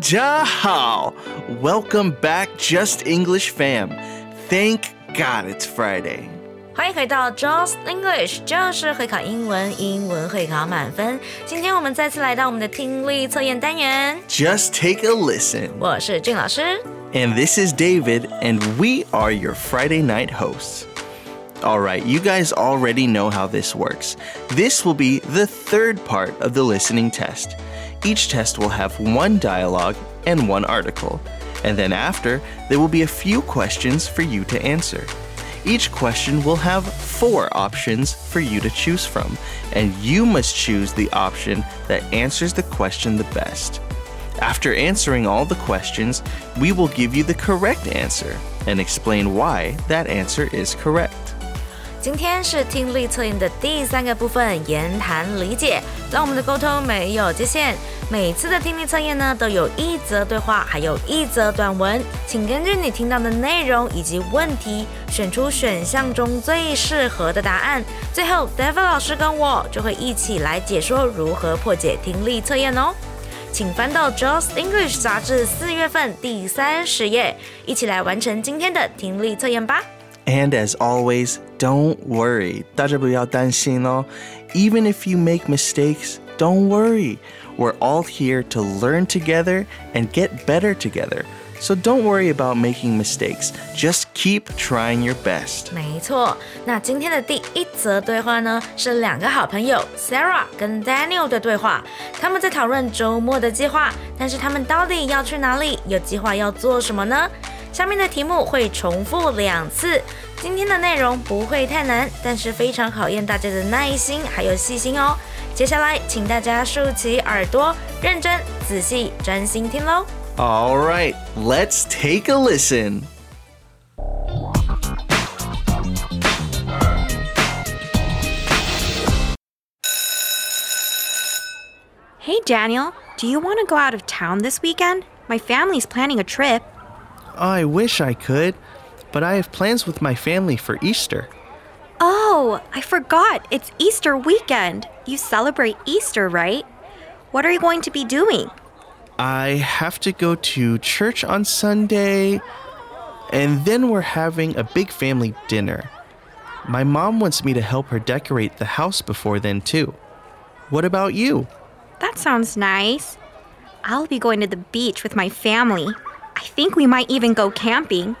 家好! Welcome back, Just English fam. Thank God it's Friday. 欢迎回到 Just English，就是会考英文，英文会考满分。今天我们再次来到我们的听力测验单元。 Just take a listen. 我是俊老师。 And this is David, and we are your Friday night hosts. All right, you guys already know how this works. This will be the third part of the listening test. Each test will have one dialogue and one article. And then after, there will be a few questions for you to answer. Each question will have four options for you to choose from, and you must choose the option that answers the question the best. After answering all the questions, we will give you the correct answer and explain why that answer is correct. 今天是听力测验的第三个部分，言谈理解。让我们的沟通没有界限。每次的听力测验呢，都有一则对话，还有一则短文，请根据你听到的内容以及问题，选出选项中最适合的答案。最后，David 老师跟我就会一起来解说如何破解听力测验哦。请翻到《Just English》杂志四月份第三十页，一起来完成今天的听力测验吧。And as always, don't worry. 大家不要担心哦. Even if you make mistakes, don't worry. We're all here to learn together and get better together. So don't worry about making mistakes. Just keep trying your best. 没错，那今天的第一则对话呢，是两个好朋友 Sarah 跟 Daniel 的对话。他们在讨论周末的计划，但是他们到底要去哪里？有计划要做什么呢？ 下面的题目会重复两次。今天的内容不会太难，但是非常考验大家的耐心还有细心哦。接下来，请大家竖起耳朵，认真、仔细、专心听喽。 All right, let's take a listen. Hey, Daniel, do you want to go out of town this weekend? My family's planning a trip. Oh, I wish I could, but I have plans with my family for Easter. Oh, I forgot. It's Easter weekend. You celebrate Easter, right? What are you going to be doing? I have to go to church on Sunday, and then we're having a big family dinner. My mom wants me to help her decorate the house before then, too. What about you? That sounds nice. I'll be going to the beach with my family. I think we might even go camping.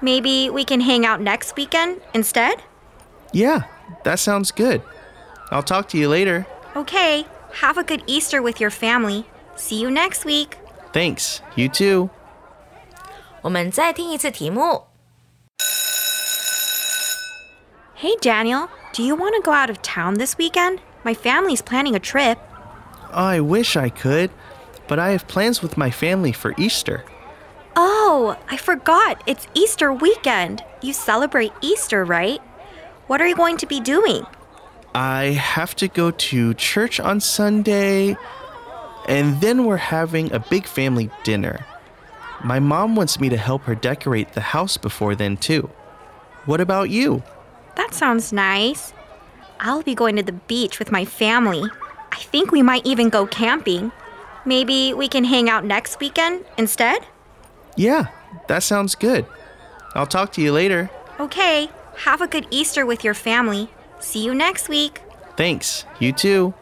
Maybe we can hang out next weekend instead? Yeah, that sounds good. I'll talk to you later. Okay, have a good Easter with your family. See you next week. Thanks. You too. 我们再听一次题目。 Hey, Daniel, do you want to go out of town this weekend? My family's planning a trip. I wish I could, but I have plans with my family for Easter. Oh, I forgot. It's Easter weekend. You celebrate Easter, right? What are you going to be doing? I have to go to church on Sunday, and then we're having a big family dinner. My mom wants me to help her decorate the house before then, too. What about you? That sounds nice. I'll be going to the beach with my family. I think we might even go camping. Maybe we can hang out next weekend instead? Yeah, that sounds good. I'll talk to you later. Okay, have a good Easter with your family. See you next week. Thanks. You too.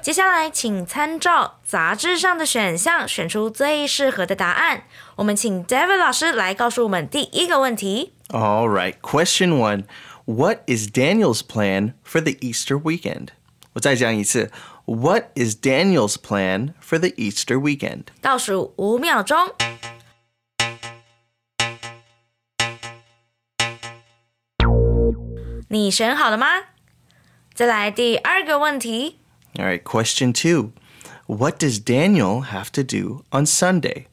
接下来，请参照杂志上的选项，选出最适合的答案。我们请 David 老师来告诉我们第一个问题。 All right, question one. What is Daniel's plan for the Easter weekend? 我再讲一次. What is Daniel's plan for the Easter weekend? 倒数五秒钟。你选好了吗？再来第二个问题。 All right, question two. What does Daniel have to do on Sunday?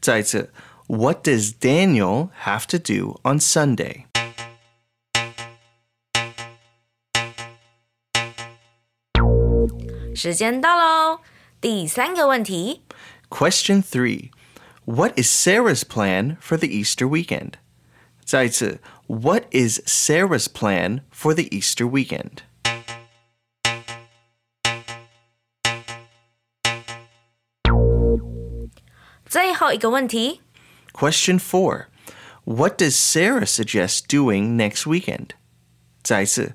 再一次, What does Daniel have to do on Sunday? 时间到喽，第三个问题。 Question 3. What is Sarah's plan for the Easter weekend? 再一次, What is Sarah's plan for the Easter weekend? 最后一个问题， Question 4. What does Sarah suggest doing next weekend? 再一次,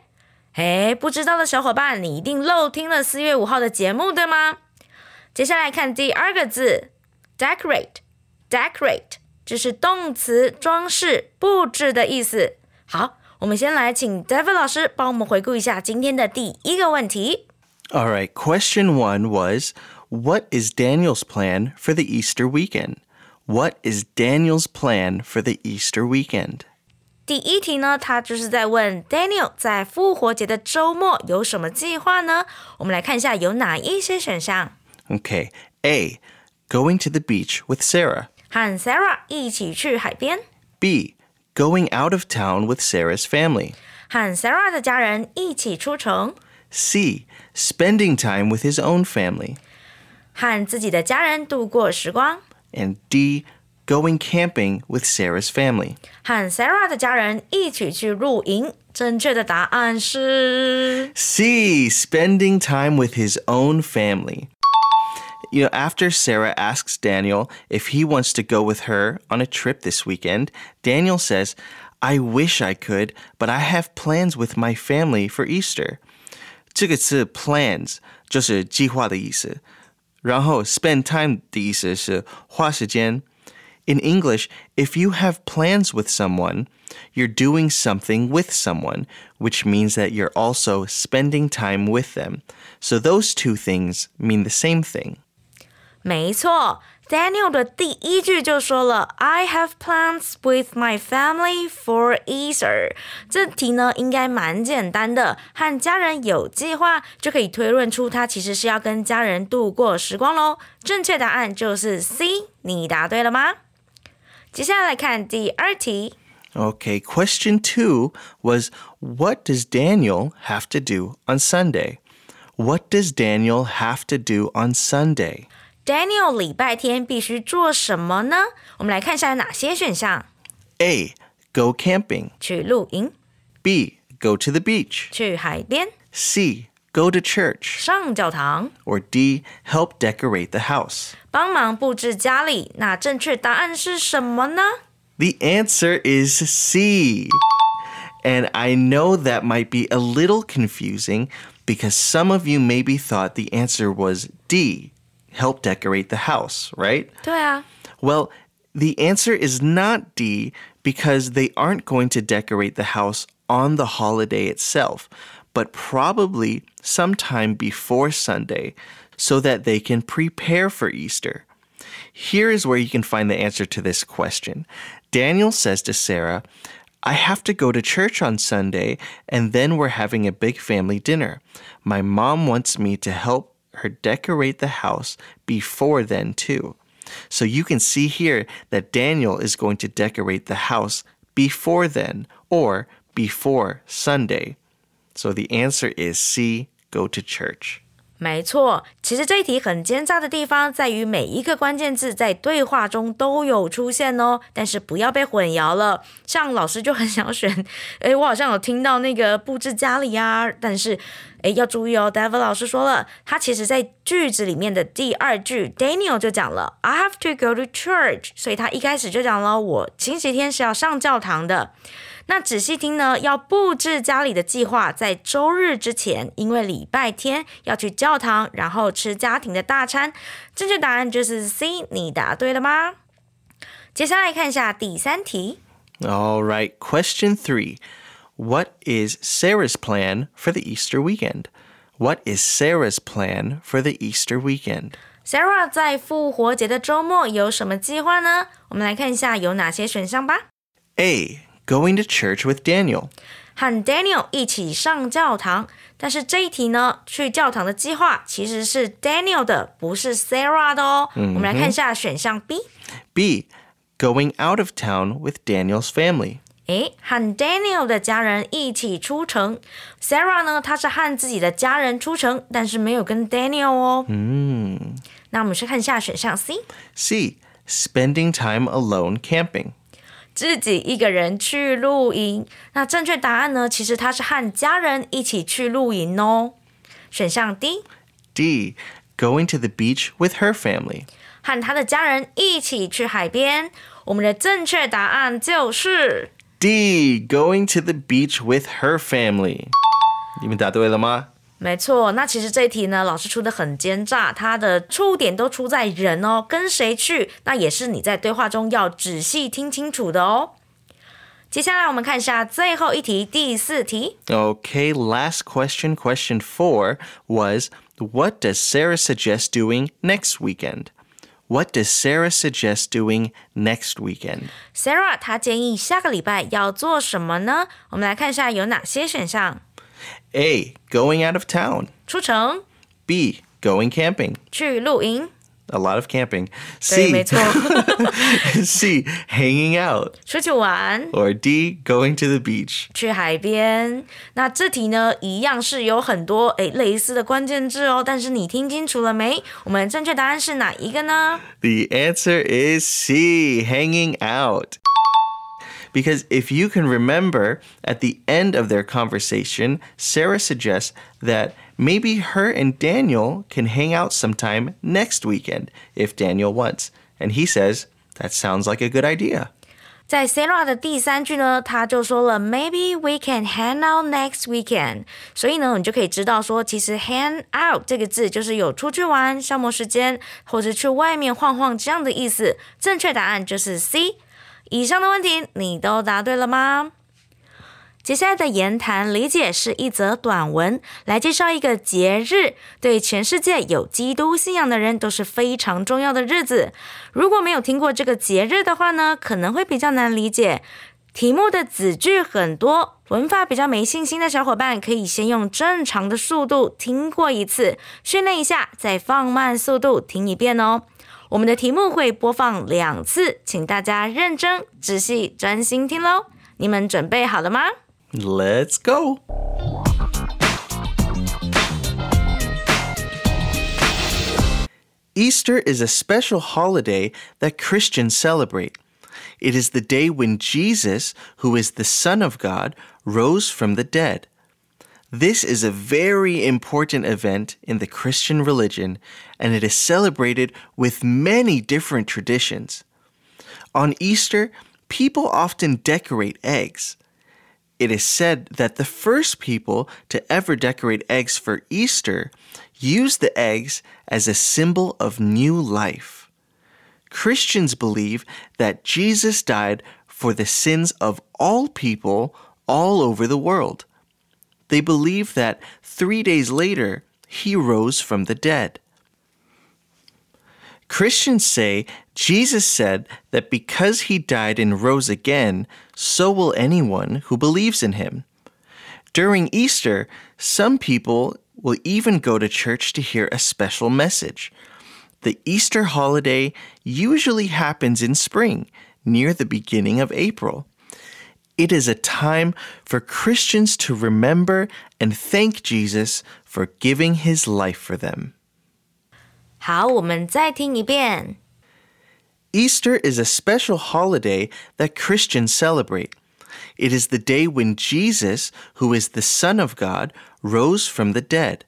哎，不知道的小伙伴，你一定漏听了四月五号的节目，对吗？接下来看第二个字，decorate，decorate，这是动词，装饰、布置的意思。好，我们先来请 David 老师帮我们回顾一下今天的第一个问题。All right, question one was What is Daniel's plan for the Easter weekend? What is Daniel's plan for the Easter weekend? 第一题呢，他就是在问 Daniel 在复活节的周末有什么计划呢？我们来看一下有哪一些选项。 Okay, A. Going to the beach with Sarah. 和 Sarah 一起去海边， B. Going out of town with Sarah's family. 和 Sarah 的家人一起出城， C. Spending time with his own family. 和自己的家人度过时光， And D. Going camping with Sarah's family. 和 Sarah 的家人一起去露营。正确的答案是 C. Spending time with his own family. You know, after Sarah asks Daniel if he wants to go with her on a trip this weekend, Daniel says, I wish I could, but I have plans with my family for Easter. 这个字 plans 就是计划的意思，然后 spend time 的意思是花时间。 In English, if you have plans with someone, you're doing something with someone, which means that you're also spending time with them. So those two things mean the same thing. 没错，Daniel 的第一句就说了 "I have plans with my family for Easter"。这题呢应该蛮简单的，和家人有计划就可以推论出他其实是要跟家人度过时光喽。正确答案就是 C，你答对了吗？ 接下来看第二题。 Okay, question two was What does Daniel have to do on Sunday? What does Daniel have to do on Sunday? Daniel 礼拜天必须做什么呢？我们来看一下有哪些选项： A. Go camping. 去露营、 B. Go to the beach. 去海边、 C. Go to church. 上教堂、 Or D. Help decorate the house. 帮忙布置家里。那正确答案是什么呢？ The answer is C. And I know that might be a little confusing because some of you maybe thought the answer was D. Help decorate the house, right? 对啊， Well, the answer is not D because they aren't going to decorate the house on the holiday itself, but probably sometime before Sunday so that they can prepare for Easter. Here is where you can find the answer to this question. Daniel says to Sarah, I have to go to church on Sunday, and then we're having a big family dinner. My mom wants me to help her decorate the house before then, too. So you can see here that Daniel is going to decorate the house before then or before Sunday. So the answer is C, go to church. 没错。其实这一题很奸诈的地方在于每一个关键字在对话中都有出现哦，但是不要被混淆了。像老师就很想选，诶，我好像有听到那个布置家里啊，但是诶，要注意哦，David 老师说了，他其实在句子里面的第二句，Daniel 就讲了 I have to go to church，所以他一开始就讲了我星期天是要上教堂的。 那仔细听呢，要布置家里的计划在周日之前，因为礼拜天要去教堂，然后吃家庭的大餐。正确答案就是 C，你答对了吗？ 接下来看一下第三题。 All right, question three. What is Sarah's plan for the Easter weekend? What is Sarah's plan for the Easter weekend? Sarah 在复活节的周末有什么计划呢？我们来看一下有哪些选项吧。 A. Going to church with Daniel. 和 Daniel 一起上教堂，但是这一题呢，去教堂的计划其实是 Daniel 的，不是 Sarah 的哦。我们来看一下选项 B。 B. Going out of town with Daniel's family. 诶，和 Daniel 的家人一起出城。Sarah 呢，她是和自己的家人出城，但是没有跟 Daniel 哦。嗯。那我们去看一下选项 C， C. Spending time alone camping. 自己一个人去露营。那正确答案呢，其实他是和家人一起去露营哦。选项 D，D. Going to the beach with her family. 和他的家人一起去海边。我们的正确答案就是。D. Going to the beach with her family. 你们答对了吗？没错，那其实这一题呢，老师出的很奸诈，它的出点都出在人哦，跟谁去，那也是你在对话中要仔细听清楚的哦。接下来我们看一下最后一题，第四题。Okay, last question, question four was What does Sarah suggest doing next weekend? What does Sarah suggest doing next weekend? Sarah 她建议下个礼拜要做什么呢？我们来看一下有哪些选项：A. Going out of town. 出城、 B. Going camping. 去露营。 A lot of camping. 对， C. 没错， C. Hanging out. 出去玩。 Or D. Going to the beach. 去海边。那这题呢，一样是有很多诶类似的关键字哦，但是你听清楚了没？我们正确答案是哪一个呢？ The answer is C. Hanging out. Because if you can remember, at the end of their conversation, Sarah suggests that maybe her and Daniel can hang out sometime next weekend if Daniel wants. And he says, that sounds like a good idea. 在 Sarah 的第三句呢，他就说了 Maybe we can hang out next weekend。所以呢，你就可以知道说，其实 hang out 这个字就是有出去玩、消磨时间，或者去外面晃晃这样的意思。正确答案就是 C。 以上的问题你都答对了吗？接下来的言谈理解是一则短文，来介绍一个节日，对全世界有基督信仰的人都是非常重要的日子。如果没有听过这个节日的话呢，可能会比较难理解。题目的子句很多，文法比较没信心的小伙伴可以先用正常的速度听过一次，训练一下，再放慢速度听一遍哦。我们的题目会播放两次，请大家认真、仔细、专心听喽。你们准备好了吗？ Let's go. Easter is a special holiday that Christians celebrate. It is the day when Jesus, who is the Son of God, rose from the dead. This is a very important event in the Christian religion, and it is celebrated with many different traditions. On Easter, people often decorate eggs. It is said that the first people to ever decorate eggs for Easter used the eggs as a symbol of new life. Christians believe that Jesus died for the sins of all people all over the world. They believe that three days later, he rose from the dead. Christians say Jesus said that because he died and rose again, so will anyone who believes in him. During Easter, some people will even go to church to hear a special message. The Easter holiday usually happens in spring, near the beginning of April. It is a time for Christians to remember and thank Jesus for giving his life for them. 好，我们再听一遍。 Easter is a special holiday that Christians celebrate. It is the day when Jesus, who is the Son of God, rose from the dead.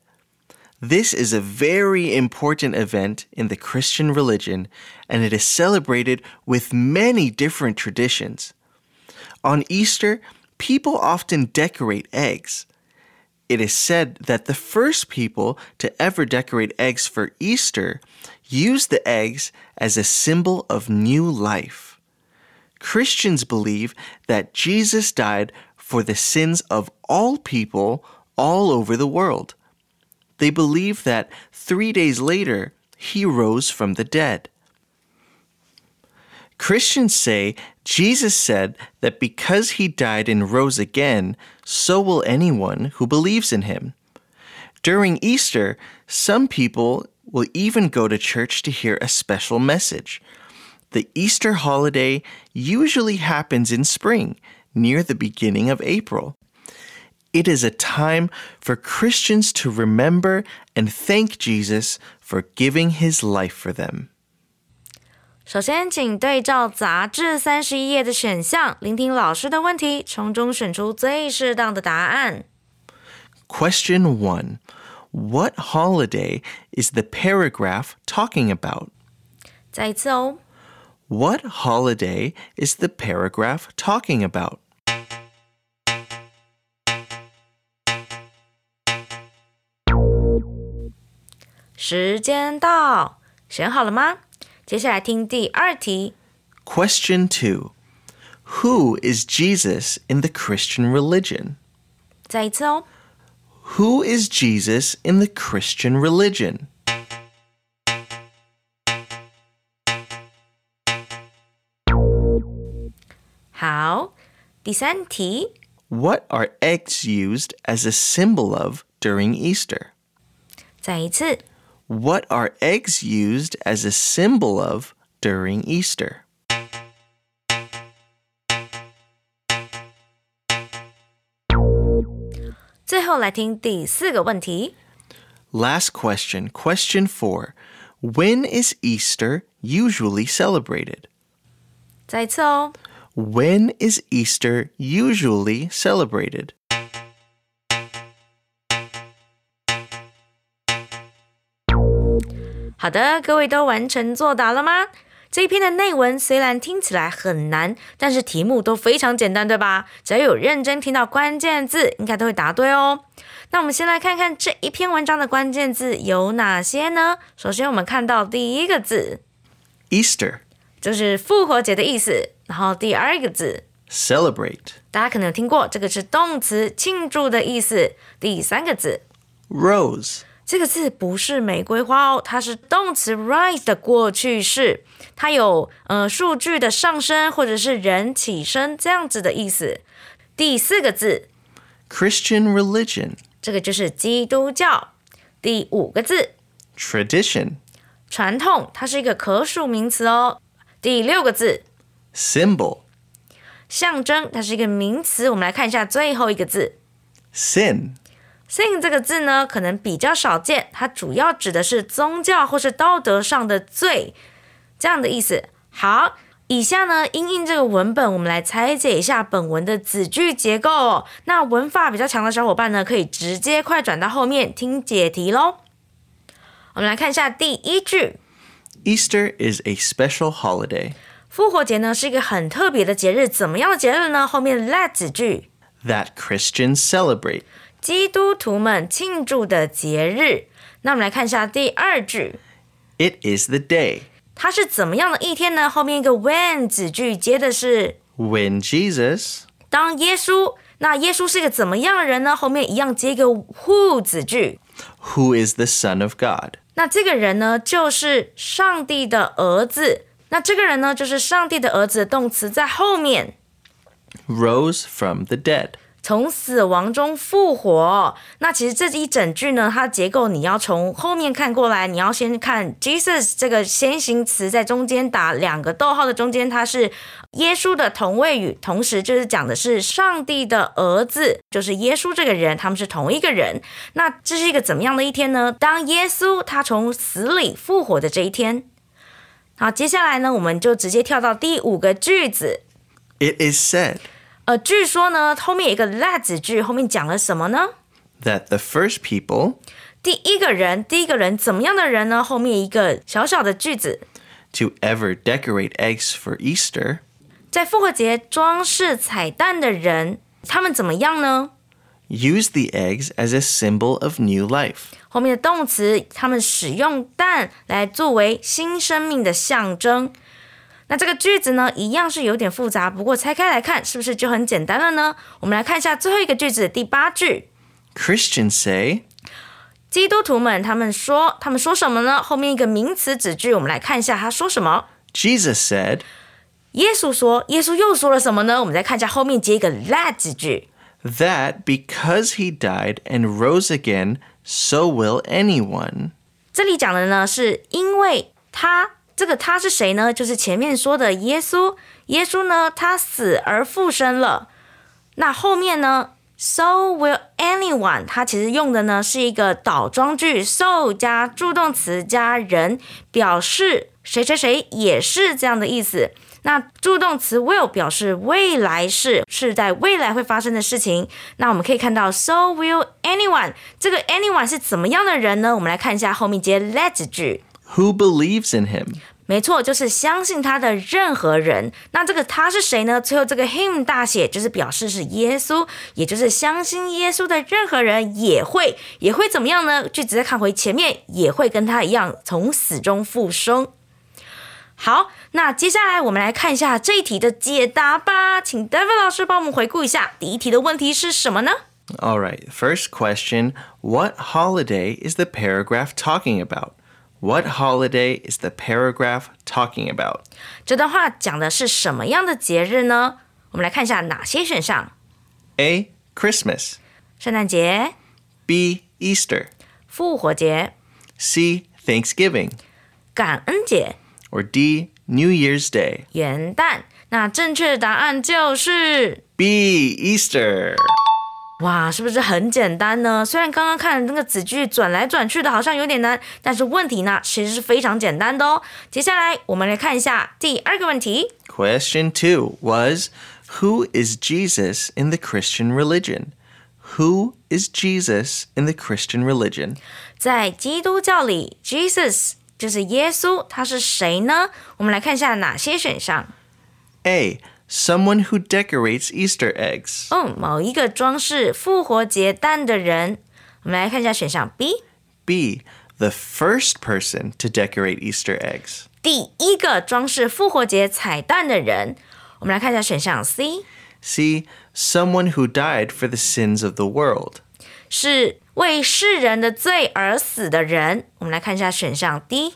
This is a very important event in the Christian religion, and it is celebrated with many different traditions. On Easter, people often decorate eggs. It is said that the first people to ever decorate eggs for Easter used the eggs as a symbol of new life. Christians believe that Jesus died for the sins of all people all over the world. They believe that three days later, he rose from the dead. Christians say Jesus said that because he died and rose again, so will anyone who believes in him. During Easter, some people will even go to church to hear a special message. The Easter holiday usually happens in spring, near the beginning of April. It is a time for Christians to remember and thank Jesus for giving his life for them. 首先，请对照杂志三十一页的选项，聆听老师的问题，从中选出最适当的答案。 Question 1 What holiday is the paragraph talking about? 再一次哦， What holiday is the paragraph talking about? 时间到，选好了吗？接下来听第二题。 Question 2 Who is Jesus in the Christian religion? 再一次哦， Who is Jesus in the Christian religion? 好，第三题。 What are eggs used as a symbol of during Easter? 再一次， What are eggs used as a symbol of during Easter? 最后来听第四个问题。 Last question, question 4. When is Easter usually celebrated? 再一次哦， When is Easter usually celebrated? 好的，各位都完成作答了吗？这一篇的内文虽然听起来很难，但是题目都非常简单，对吧？只要有认真听到关键字，应该都会答对哦。那我们先来看看这一篇文章的关键字有哪些呢？首先，我们看到第一个字 Easter, 就是复活节的意思，然后第二个字 celebrate. 大家可能有听过，这个是动词庆祝的意思。第三个字 Rose, 这个字不是玫瑰花哦，它是动词 rise 的过去式，它有呃数据的上升或者是人起身这样子的意思。第四个字，Christian religion, 这个就是基督教。第五个字，tradition, 传统，它是一个可数名词哦。第六个字，symbol, 象征，它是一个名词。我们来看一下最后一个字 sin, sin 这个字呢，可能比较少见，它主要指的是宗教或是道德上的罪这样的意思。好，以下呢，因应这个文本，我们来拆解一下本文的子句结构哦。那文法比较强的小伙伴呢，可以直接快转到后面听解题喽。我们来看一下第一句，Easter is a special holiday 复活节呢是一个很特别的节日，怎么样的节日呢？后面 let 子句，that Christians celebrate. 基督徒们庆祝的节日。那我们来看一下第二句。 It is the day 它是怎么样的一天呢？后面一个 when 子句接的是 when Jesus 当耶稣。那耶稣是一个怎么样的人呢？后面一样接一个 who 子句。 who is the Son of God. 那这个人呢，就是上帝的儿子。那这个人呢，就是上帝的儿子，动词在后面， Rose from the dead. 从死亡中复活。那其实这一整句呢，它的结构你要从后面看过来，你要先看 Jesus 这个先行词在中间打两个逗号的中间，它是耶稣的同位语，同时就是讲的是上帝的儿子，就是耶稣这个人，他们是同一个人。那这是一个怎么样的一天呢？当耶稣他从死里复活的这一天。好，接下来呢，我们就直接跳到第五个句子。It is said 呃，据说呢，后面有一个 that 子句，后面讲了什么呢？that the first people 第一个人，第一个人怎么样的人呢？后面一个小小的句子，to ever decorate eggs for Easter 在复活节装饰彩蛋的人，他们怎么样呢？used the eggs as a symbol of new life. 后面的动词，他们使用蛋来作为新生命的象征。那这个句子呢，一样是有点复杂，不过拆开来看，是不是就很简单了呢？我们来看一下最后一个句子，第八句。 Christians say, 基督徒们他们说，他们说什么呢？后面一个名词子句，我们来看一下他说什么。 Jesus said, 耶稣说，耶稣又说了什么呢？我们再看一下后面接一个 that 子句。 that because he died and rose again, so will anyone. 这里讲的呢，是因为他 这个他是谁呢？就是前面说的耶稣。耶稣呢，他死而复生了。那后面呢，so will anyone，它其实用的呢是一个倒装句，so 加助动词加人，表示谁谁谁也是这样的意思。那助动词 will 表示未来式，是在未来会发生的事情。那我们可以看到 so will anyone 这个 anyone 是怎么样的人呢？我们来看一下后面接 let 句。 Who believes in him? 没错，就是相信他的任何人。那这个他是谁呢？最后这个 him 大写就是表示是耶稣，也就是相信耶稣的任何人也会也会怎么样呢？句子再看回前面，也会跟他一样从死中复生。好，那接下来我们来看一下这一题的解答吧，请 David 老师帮我们回顾一下第一题的问题是什么呢？All right, first question What holiday is the paragraph talking about? What holiday is the paragraph talking about? 这段话讲的是什么样的节日呢？我们来看一下哪些选项： A. Christmas. 圣诞节、 B. Easter. 复活节、 C. Thanksgiving. 感恩节。 Or D. New Year's Day. 元旦。那正确的答案就是， B. Easter. 哇，是不是很简单呢？虽然刚刚看那个子句转来转去的，好像有点难，但是问题呢其实是非常简单的哦。接下来我们来看一下第二个问题。 Question two was Who is Jesus in the Christian religion? Who is Jesus in the Christian religion? 在基督教里，Jesus 就是耶稣，他是谁呢？我们来看一下哪些选项。 A. Someone who decorates Easter eggs. 嗯，某一个装饰复活节蛋的人。我们来看一下选项 B， B. The first person to decorate Easter eggs. 第一个装饰复活节彩蛋的人。我们来看一下选项 C， C. Someone who died for the sins of the world. 是为世人的罪而死的人。我们来看一下选项 D。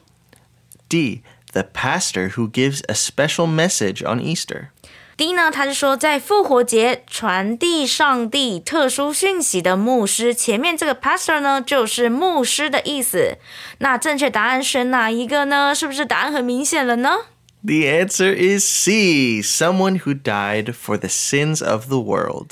D. The pastor who gives a special message on Easter. D 呢，他是说在复活节传递上帝特殊讯息的牧师。前面这个 pastor 呢，就是牧师的意思。那正确答案选哪一个呢？是不是答案很明显了呢？The answer is C. Someone who died for the sins of the world.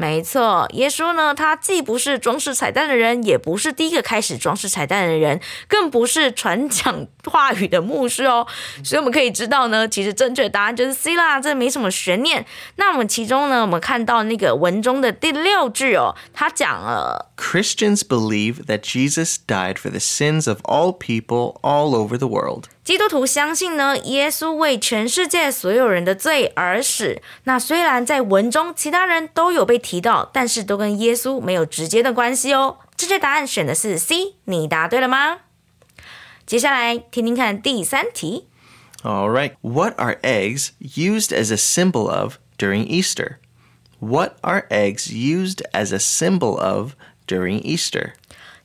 没错，耶稣呢，他既不是装饰彩蛋的人，也不是第一个开始装饰彩蛋的人，更不是传讲话语的牧师哦。所以我们可以知道呢，其实正确答案就是 C 啦，这没什么悬念。那我们其中呢，我们看到那个文中的第六句哦，他讲了 Christians believe that Jesus died for the sins of all people all over the world. 基督徒相信呢，耶稣为全世界所有人的罪而死。那虽然在文中其他人都有被提到，但是都跟耶稣没有直接的关系哦。正确答案选的是 C，你答对了吗？接下来听听看第三题。 All right. What are eggs used as a symbol of during Easter? What are eggs used as a symbol of during Easter?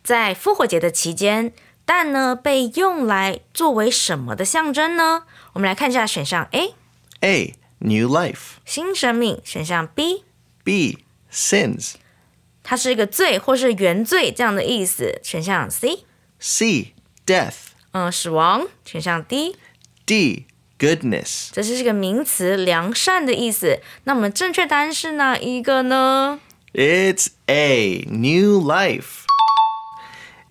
在复活节的期间， 蛋呢被用来作为什么的象征呢？我们来看一下选项 A， A. New life. 新生命；选项 B， B. Sins. 它是一个罪或是原罪这样的意思；选项 C， C. Death. 嗯，死亡；选项 D， D. Goodness. 这是一个名词，良善的意思。那我们正确答案是哪一个呢？ It's A. New life.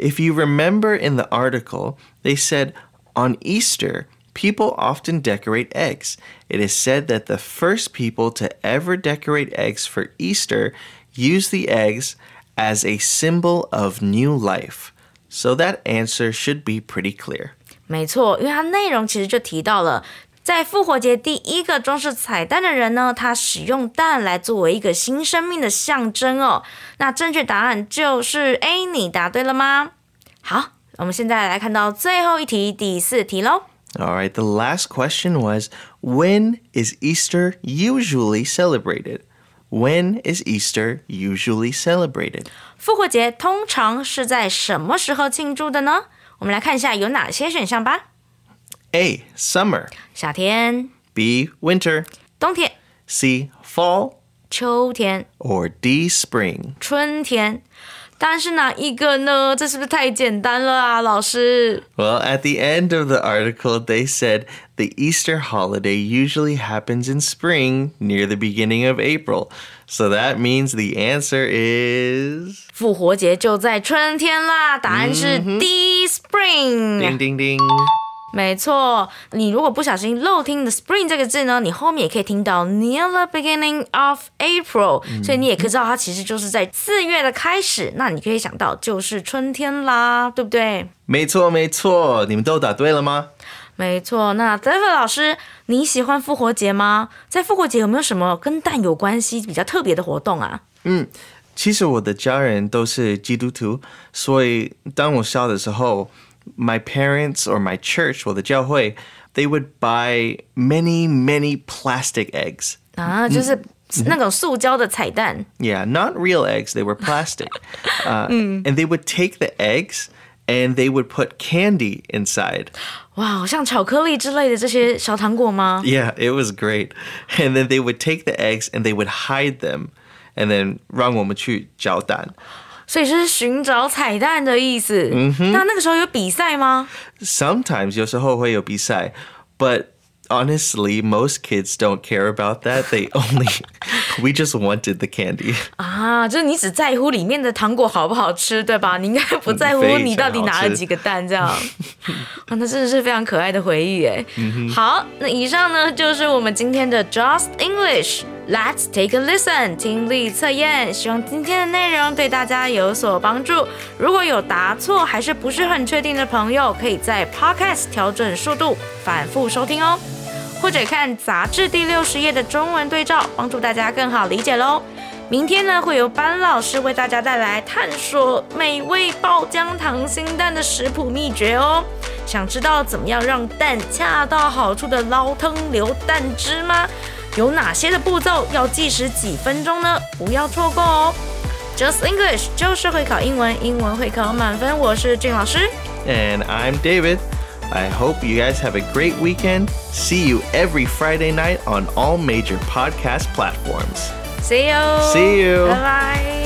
If you remember in the article, they said on Easter, people often decorate eggs. It is said that the first people to ever decorate eggs for Easter used the eggs as a symbol of new life. So that answer should be pretty clear. 没错，因为它内容其实就提到了， 在复活节第一个装饰彩蛋的人呢，他使用蛋来作为一个新生命的象征哦。那正确答案就是 A，你答对了吗？好，我们现在来看到最后一题，第四题喽。All right, the last question was When is Easter usually celebrated? When is Easter usually celebrated? 复活节通常是在什么时候庆祝的呢？我们来看一下有哪些选项吧。A. Summer. 夏天、 B. Winter. 冬天、 C. Fall. 秋天、 Or D. Spring. 春天。答案是哪一个呢？这是不是太简单了啊，老师？ Well, at the end of the article, they said the Easter holiday usually happens in spring near the beginning of April. So that means the answer is. 复活节就在春天啦，答案是 D spring。 Ding, ding, ding. 没错，你如果不小心漏听的 spring 这个字呢，你后面也可以听到 near the beginning of April，、所以你也可以知道它其实就是在四月的开始。那你可以想到就是春天啦，对不对？没错，没错，你们都答对了吗？没错。那 David 老师，你喜欢复活节吗？在复活节有没有什么跟蛋有关系比较特别的活动啊？嗯其实我的家人都是基督徒，所以当我小的时候 ，my parents or my church 我的教会，they would buy many many plastic eggs. 啊，就是那种塑胶的彩蛋。 Yeah, not real eggs. They were plastic. Uh, And they would take the eggs and they would put candy inside. 哇，好像巧克力之类的这些小糖果吗？ Yeah, it was great. And then they would take the eggs and they would hide them. And then 让我们去找蛋。 所以是寻找彩蛋的意思。那那个时候有比赛吗？Sometimes 有时候会有比赛, but honestly, most kids don't care about that. They only, we just wanted the candy. 啊，就是你只在乎里面的糖果好不好吃，对吧？你应该不在乎你到底拿了几个蛋这样。啊，那真的是非常可爱的回忆哎。好，那以上呢就是我们今天的 Just English。Let's take a listen，听力测验。希望今天的内容对大家有所帮助。如果有答错还是不是很确定的朋友，可以在 Podcast 调整速度，反复收听哦。或者看杂志第六十页的中文对照，帮助大家更好理解喽。明天呢，会由班老师为大家带来探索美味爆浆溏心蛋的食谱秘诀哦。想知道怎么样让蛋恰到好处的捞汤流蛋汁吗？有哪些的步骤要计时几分钟呢？不要错过哦！Just English 就是会考英文，英文会考满分。我是俊老师。 And I'm David. I hope you guys have a great weekend. See you every Friday night on all major podcast platforms. See you. See you. 拜拜。